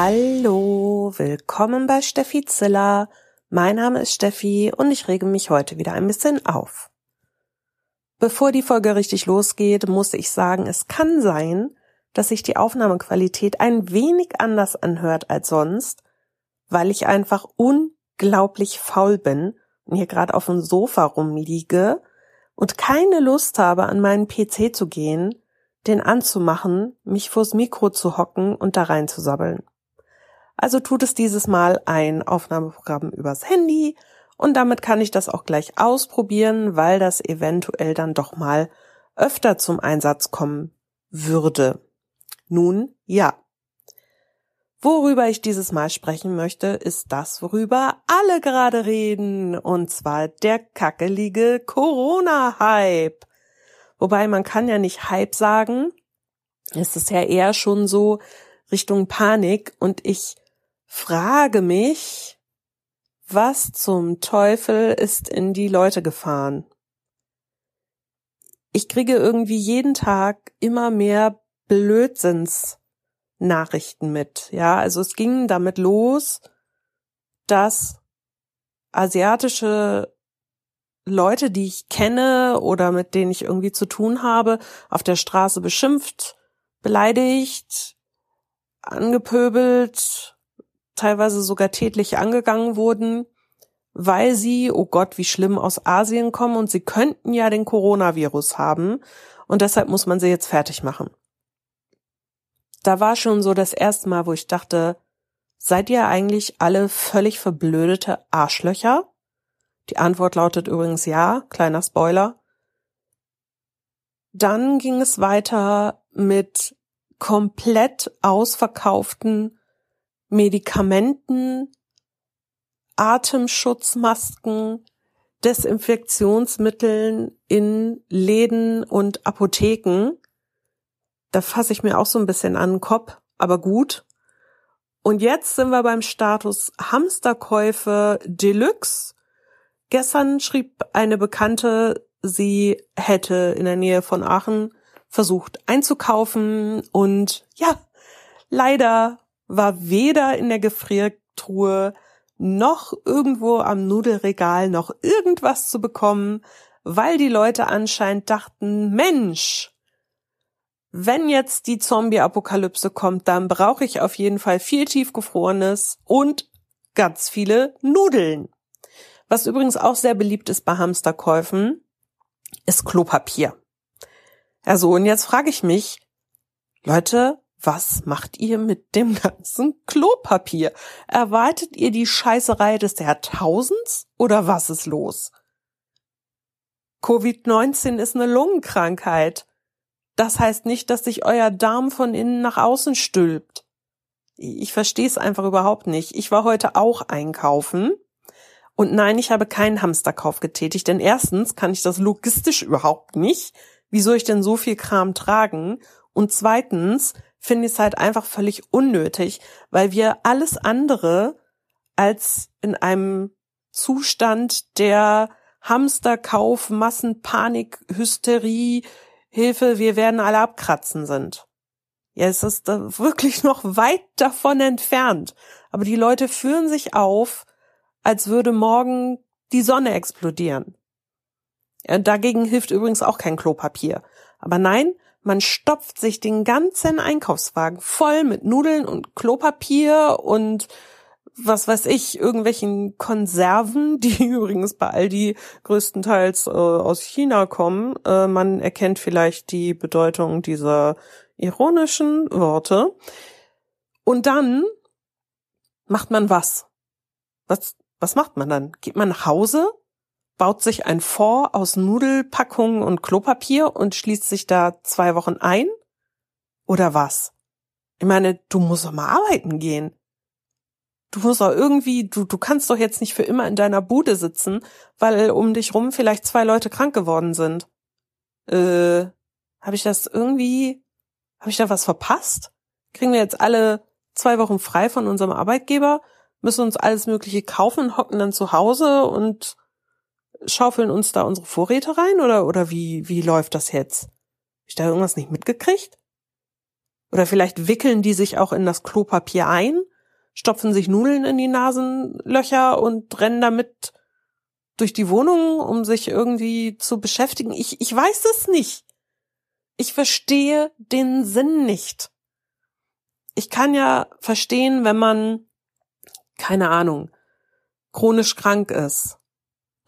Hallo, willkommen bei Steffi Ziller. Mein Name ist Steffi und ich rege mich heute wieder ein bisschen auf. Bevor die Folge richtig losgeht, muss ich sagen, es kann sein, dass sich die Aufnahmequalität ein wenig anders anhört als sonst, weil ich einfach unglaublich faul bin und hier gerade auf dem Sofa rumliege und keine Lust habe, an meinen PC zu gehen, den anzumachen, mich vors Mikro zu hocken und da reinzusabbeln. Also tut es dieses Mal ein Aufnahmeprogramm übers Handy und damit kann ich das auch gleich ausprobieren, weil das eventuell dann doch mal öfter zum Einsatz kommen würde. Nun ja. Worüber ich dieses Mal sprechen möchte, ist das, worüber alle gerade reden, und zwar der kackelige Corona-Hype. Wobei man kann ja nicht Hype sagen. Es ist ja eher schon so Richtung Panik und ich frage mich, was zum Teufel ist in die Leute gefahren? Ich kriege irgendwie jeden Tag immer mehr Blödsinns Nachrichten mit. Ja, also es ging damit los, dass asiatische Leute, die ich kenne oder mit denen ich irgendwie zu tun habe, auf der Straße beschimpft, beleidigt, angepöbelt, teilweise sogar tätlich angegangen wurden, weil sie, oh Gott, wie schlimm, aus Asien kommen und sie könnten ja den Coronavirus haben und deshalb muss man sie jetzt fertig machen. Da war schon so das erste Mal, wo ich dachte, seid ihr eigentlich alle völlig verblödete Arschlöcher? Die Antwort lautet übrigens ja, kleiner Spoiler. Dann ging es weiter mit komplett ausverkauften Medikamenten, Atemschutzmasken, Desinfektionsmitteln in Läden und Apotheken. Da fasse ich mir auch so ein bisschen an den Kopf, aber gut. Und jetzt sind wir beim Status Hamsterkäufe Deluxe. Gestern schrieb eine Bekannte, sie hätte in der Nähe von Aachen versucht einzukaufen und ja, leider war weder in der Gefriertruhe noch irgendwo am Nudelregal noch irgendwas zu bekommen, weil die Leute anscheinend dachten, Mensch, wenn jetzt die Zombie-Apokalypse kommt, dann brauche ich auf jeden Fall viel tiefgefrorenes und ganz viele Nudeln. Was übrigens auch sehr beliebt ist bei Hamsterkäufen, ist Klopapier. Also, und jetzt frage ich mich, Leute, was macht ihr mit dem ganzen Klopapier? Erwartet ihr die Scheißerei des Jahrtausends oder was ist los? Covid-19 ist eine Lungenkrankheit. Das heißt nicht, dass sich euer Darm von innen nach außen stülpt. Ich verstehe es einfach überhaupt nicht. Ich war heute auch einkaufen. Und nein, ich habe keinen Hamsterkauf getätigt, denn erstens kann ich das logistisch überhaupt nicht. Wie soll ich denn so viel Kram tragen? Und zweitens finde ich es halt einfach völlig unnötig, weil wir alles andere als in einem Zustand der Hamsterkauf, Massenpanik, Hysterie, Hilfe, wir werden alle abkratzen sind. Ja, es ist wirklich noch weit davon entfernt. Aber die Leute führen sich auf, als würde morgen die Sonne explodieren. Ja, dagegen hilft übrigens auch kein Klopapier. Aber nein, man stopft sich den ganzen Einkaufswagen voll mit Nudeln und Klopapier und was weiß ich, irgendwelchen Konserven, die übrigens bei Aldi größtenteils äh, aus China kommen. Äh, man erkennt vielleicht die Bedeutung dieser ironischen Worte. Und dann macht man was? Was, was macht man dann? Geht man nach Hause baut sich ein Fond aus Nudelpackungen und Klopapier und schließt sich da zwei Wochen ein? Oder was? Ich meine, du musst doch mal arbeiten gehen. Du musst doch irgendwie, du, du kannst doch jetzt nicht für immer in deiner Bude sitzen, weil um dich rum vielleicht zwei Leute krank geworden sind. Äh, habe ich das irgendwie, habe ich da was verpasst? Kriegen wir jetzt alle zwei Wochen frei von unserem Arbeitgeber, müssen uns alles Mögliche kaufen, hocken dann zu Hause und schaufeln uns da unsere Vorräte rein oder, oder wie, wie läuft das jetzt? Hab ich da irgendwas nicht mitgekriegt? Oder vielleicht wickeln die sich auch in das Klopapier ein stopfen sich Nudeln in die Nasenlöcher und rennen damit durch die Wohnung, um sich irgendwie zu beschäftigen. Ich, ich weiß es nicht. Ich verstehe den Sinn nicht. Ich kann ja verstehen, wenn man, keine Ahnung, chronisch krank ist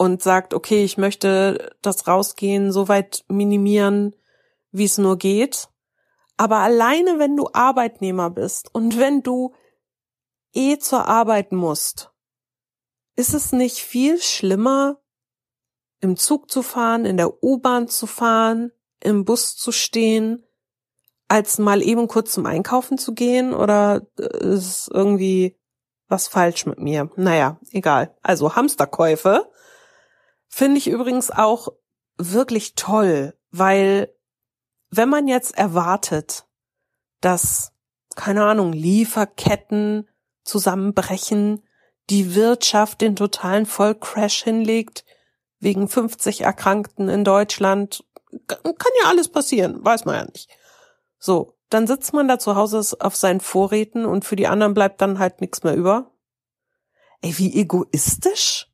und sagt, okay, ich möchte das Rausgehen so weit minimieren, wie es nur geht. Aber alleine, wenn du Arbeitnehmer bist und wenn du eh zur Arbeit musst, ist es nicht viel schlimmer, im Zug zu fahren, in der U-Bahn zu fahren, im Bus zu stehen, als mal eben kurz zum Einkaufen zu gehen? Oder äh, ist irgendwie was falsch mit mir? Naja, egal. Also Hamsterkäufe finde ich übrigens auch wirklich toll, weil wenn man jetzt erwartet, dass, keine Ahnung, Lieferketten zusammenbrechen, die Wirtschaft den totalen Vollcrash hinlegt, wegen 50 Erkrankten in Deutschland, kann ja alles passieren, weiß man ja nicht. So, dann sitzt man da zu Hause auf seinen Vorräten und für die anderen bleibt dann halt nichts mehr über. Ey, wie egoistisch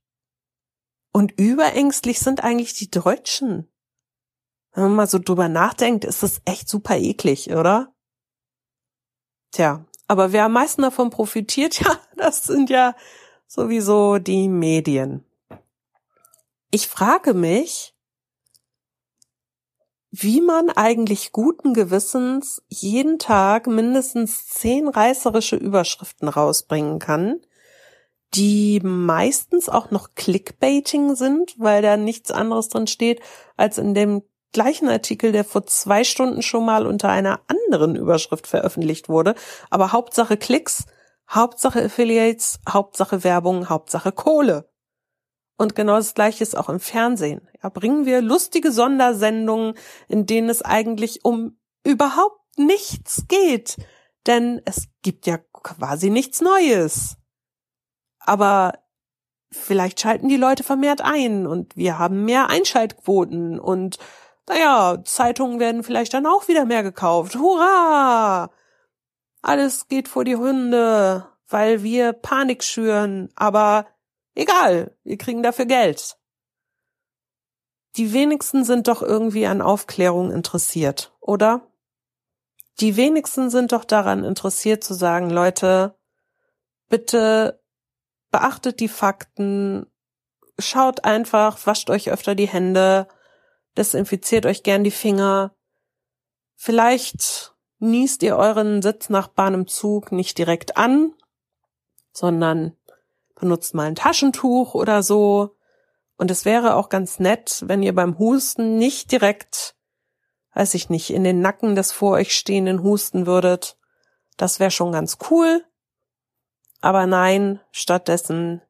und überängstlich sind eigentlich die Deutschen. Wenn man mal so drüber nachdenkt, ist das echt super eklig, oder? Tja, aber wer am meisten davon profitiert, ja, das sind ja sowieso die Medien. Ich frage mich, wie man eigentlich guten Gewissens jeden Tag mindestens zehn reißerische Überschriften rausbringen kann, die meistens auch noch Clickbaiting sind, weil da nichts anderes drin steht, als in dem gleichen Artikel, der vor zwei Stunden schon mal unter einer anderen Überschrift veröffentlicht wurde. Aber Hauptsache Klicks, Hauptsache Affiliates, Hauptsache Werbung, Hauptsache Kohle. Und genau das Gleiche ist auch im Fernsehen. Ja, bringen wir lustige Sondersendungen, in denen es eigentlich um überhaupt nichts geht. Denn es gibt ja quasi nichts Neues. Aber vielleicht schalten die Leute vermehrt ein und wir haben mehr Einschaltquoten und naja, Zeitungen werden vielleicht dann auch wieder mehr gekauft. Hurra! Alles geht vor die Hunde, weil wir Panik schüren, aber egal, wir kriegen dafür Geld. Die wenigsten sind doch irgendwie an Aufklärung interessiert, oder? Die wenigsten sind doch daran interessiert zu sagen, Leute, bitte beachtet die Fakten, schaut einfach, wascht euch öfter die Hände, desinfiziert euch gern die Finger. Vielleicht niest ihr euren Sitznachbarn im Zug nicht direkt an, sondern benutzt mal ein Taschentuch oder so. Und es wäre auch ganz nett, wenn ihr beim Husten nicht direkt, weiß ich nicht, in den Nacken des vor euch stehenden husten würdet. Das wäre schon ganz cool. Aber nein, stattdessen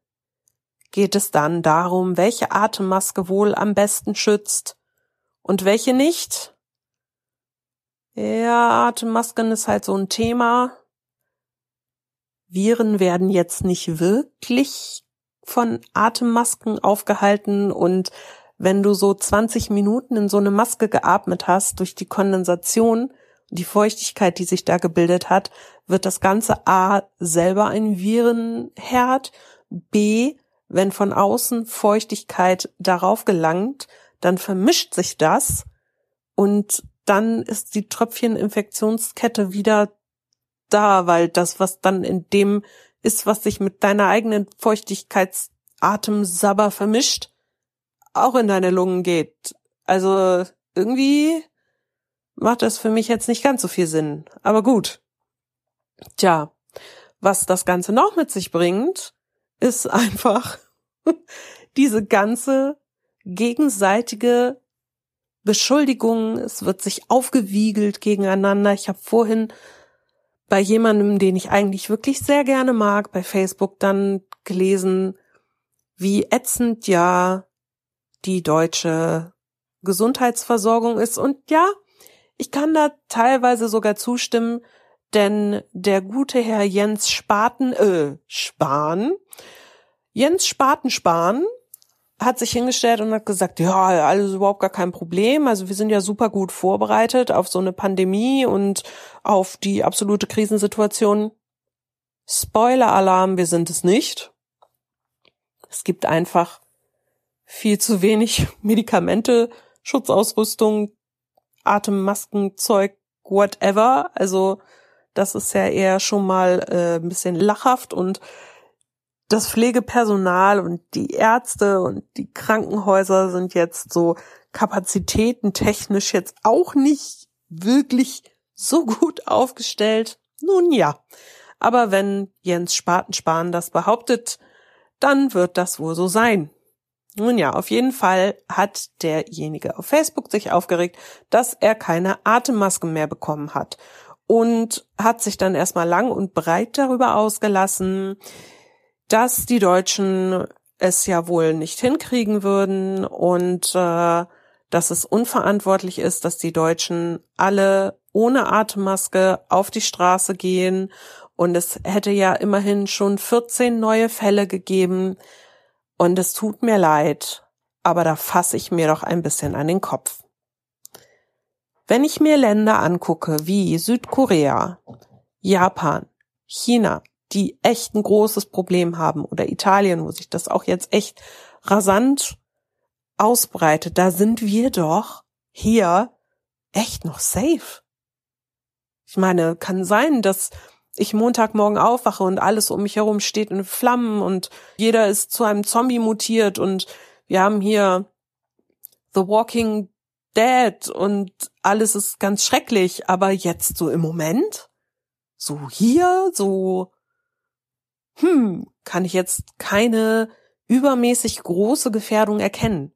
geht es dann darum, welche Atemmaske wohl am besten schützt und welche nicht? Ja, Atemmasken ist halt so ein Thema. Viren werden jetzt nicht wirklich von Atemmasken aufgehalten und wenn du so 20 Minuten in so eine Maske geatmet hast durch die Kondensation, die Feuchtigkeit, die sich da gebildet hat, wird das Ganze A selber ein Virenherd, B, wenn von außen Feuchtigkeit darauf gelangt, dann vermischt sich das und dann ist die Tröpfcheninfektionskette wieder da, weil das, was dann in dem ist, was sich mit deiner eigenen Feuchtigkeitsatemsabber vermischt, auch in deine Lungen geht. Also irgendwie macht das für mich jetzt nicht ganz so viel Sinn. Aber gut. Tja, was das Ganze noch mit sich bringt, ist einfach diese ganze gegenseitige Beschuldigungen, es wird sich aufgewiegelt gegeneinander. Ich habe vorhin bei jemandem, den ich eigentlich wirklich sehr gerne mag, bei Facebook dann gelesen, wie ätzend ja die deutsche Gesundheitsversorgung ist. Und ja, ich kann da teilweise sogar zustimmen, denn der gute Herr Jens Spaten, äh, Spahn, Jens Spaten Spahn hat sich hingestellt und hat gesagt, ja, alles überhaupt gar kein Problem. Also wir sind ja super gut vorbereitet auf so eine Pandemie und auf die absolute Krisensituation. Spoiler-Alarm, wir sind es nicht. Es gibt einfach viel zu wenig Medikamente, Schutzausrüstung, Atemmasken, Zeug, whatever. Also das ist ja eher schon mal äh, ein bisschen lachhaft und das Pflegepersonal und die Ärzte und die Krankenhäuser sind jetzt so kapazitätentechnisch jetzt auch nicht wirklich so gut aufgestellt. Nun ja, aber wenn Jens Spatenspahn das behauptet, dann wird das wohl so sein. Nun ja, auf jeden Fall hat derjenige auf Facebook sich aufgeregt, dass er keine Atemmasken mehr bekommen hat und hat sich dann erstmal lang und breit darüber ausgelassen, dass die Deutschen es ja wohl nicht hinkriegen würden und äh, dass es unverantwortlich ist, dass die Deutschen alle ohne Atemmaske auf die Straße gehen. Und es hätte ja immerhin schon 14 neue Fälle gegeben und es tut mir leid, aber da fasse ich mir doch ein bisschen an den Kopf. Wenn ich mir Länder angucke wie Südkorea, Japan, China, die echt ein großes Problem haben, oder Italien, wo sich das auch jetzt echt rasant ausbreitet, da sind wir doch hier echt noch safe. Ich meine, kann sein, dass ich Montagmorgen aufwache und alles um mich herum steht in Flammen und jeder ist zu einem Zombie mutiert und wir haben hier The Walking Dead und alles ist ganz schrecklich, aber jetzt so im Moment, so hier, so hm, kann ich jetzt keine übermäßig große Gefährdung erkennen.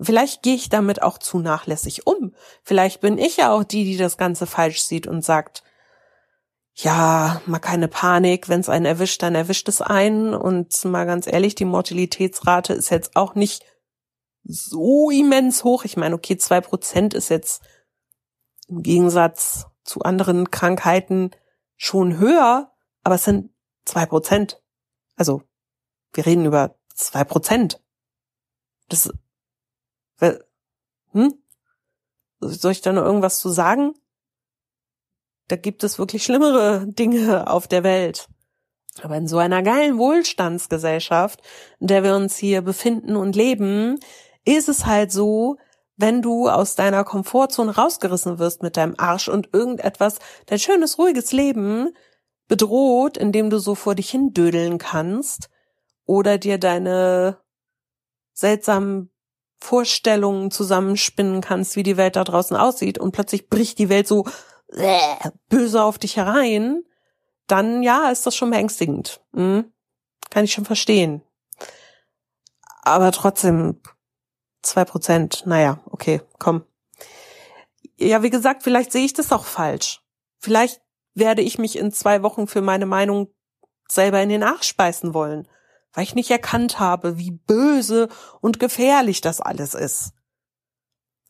Vielleicht gehe ich damit auch zu nachlässig um. Vielleicht bin ich ja auch die, die das Ganze falsch sieht und sagt, ja, mal keine Panik, wenn es einen erwischt, dann erwischt es einen. Und mal ganz ehrlich, die Mortalitätsrate ist jetzt auch nicht so immens hoch. Ich meine, okay, zwei Prozent ist jetzt im Gegensatz zu anderen Krankheiten schon höher, aber es sind Zwei Prozent. Also, wir reden über zwei Prozent. Das, hm? Soll ich da noch irgendwas zu sagen? Da gibt es wirklich schlimmere Dinge auf der Welt. Aber in so einer geilen Wohlstandsgesellschaft, in der wir uns hier befinden und leben, ist es halt so, wenn du aus deiner Komfortzone rausgerissen wirst mit deinem Arsch und irgendetwas, dein schönes, ruhiges Leben bedroht, indem du so vor dich hin dödeln kannst oder dir deine seltsamen Vorstellungen zusammenspinnen kannst, wie die Welt da draußen aussieht und plötzlich bricht die Welt so böse auf dich herein, dann ja, ist das schon beängstigend. Hm? Kann ich schon verstehen. Aber trotzdem, zwei Prozent, naja, okay, komm. Ja, wie gesagt, vielleicht sehe ich das auch falsch. Vielleicht werde ich mich in zwei Wochen für meine Meinung selber in den Arsch speisen wollen, weil ich nicht erkannt habe, wie böse und gefährlich das alles ist.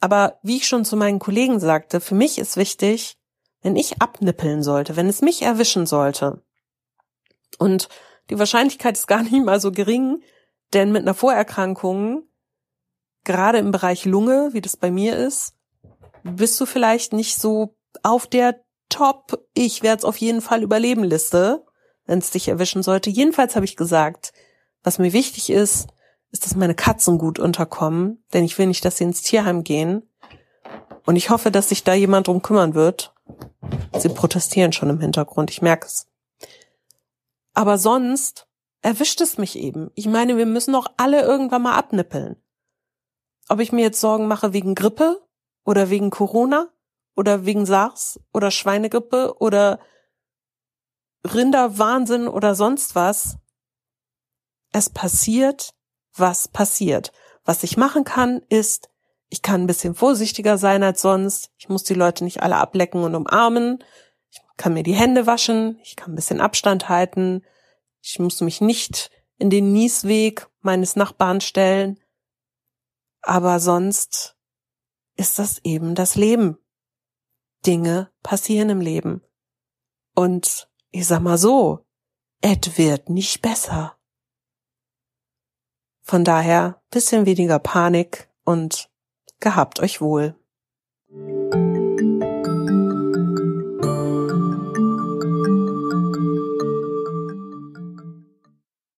Aber wie ich schon zu meinen Kollegen sagte, für mich ist wichtig, wenn ich abnippeln sollte, wenn es mich erwischen sollte. Und die Wahrscheinlichkeit ist gar nicht mal so gering, denn mit einer Vorerkrankung, gerade im Bereich Lunge, wie das bei mir ist, bist du vielleicht nicht so auf der top, ich werde es auf jeden Fall überleben Liste, wenn es dich erwischen sollte. Jedenfalls habe ich gesagt, was mir wichtig ist, ist, dass meine Katzen gut unterkommen, denn ich will nicht, dass sie ins Tierheim gehen. Und ich hoffe, dass sich da jemand drum kümmern wird. Sie protestieren schon im Hintergrund, ich merke es. Aber sonst erwischt es mich eben. Ich meine, wir müssen doch alle irgendwann mal abnippeln. Ob ich mir jetzt Sorgen mache wegen Grippe oder wegen Corona oder wegen SARS oder Schweinegrippe oder Rinderwahnsinn oder sonst was. Es passiert, was passiert. Was ich machen kann, ist, ich kann ein bisschen vorsichtiger sein als sonst. Ich muss die Leute nicht alle ablecken und umarmen. Ich kann mir die Hände waschen. Ich kann ein bisschen Abstand halten. Ich muss mich nicht in den Niesweg meines Nachbarn stellen. Aber sonst ist das eben das Leben. Dinge passieren im Leben. Und ich sag mal so, es wird nicht besser. Von daher bisschen weniger Panik und Gehabt euch wohl.